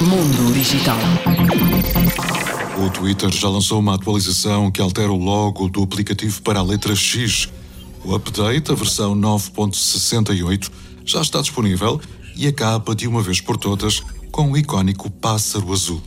Mundo Digital. O Twitter já lançou uma atualização que altera o logo do aplicativo para a letra X. O update, a versão 9.68, já está disponível e acaba de uma vez por todas com o icónico pássaro azul.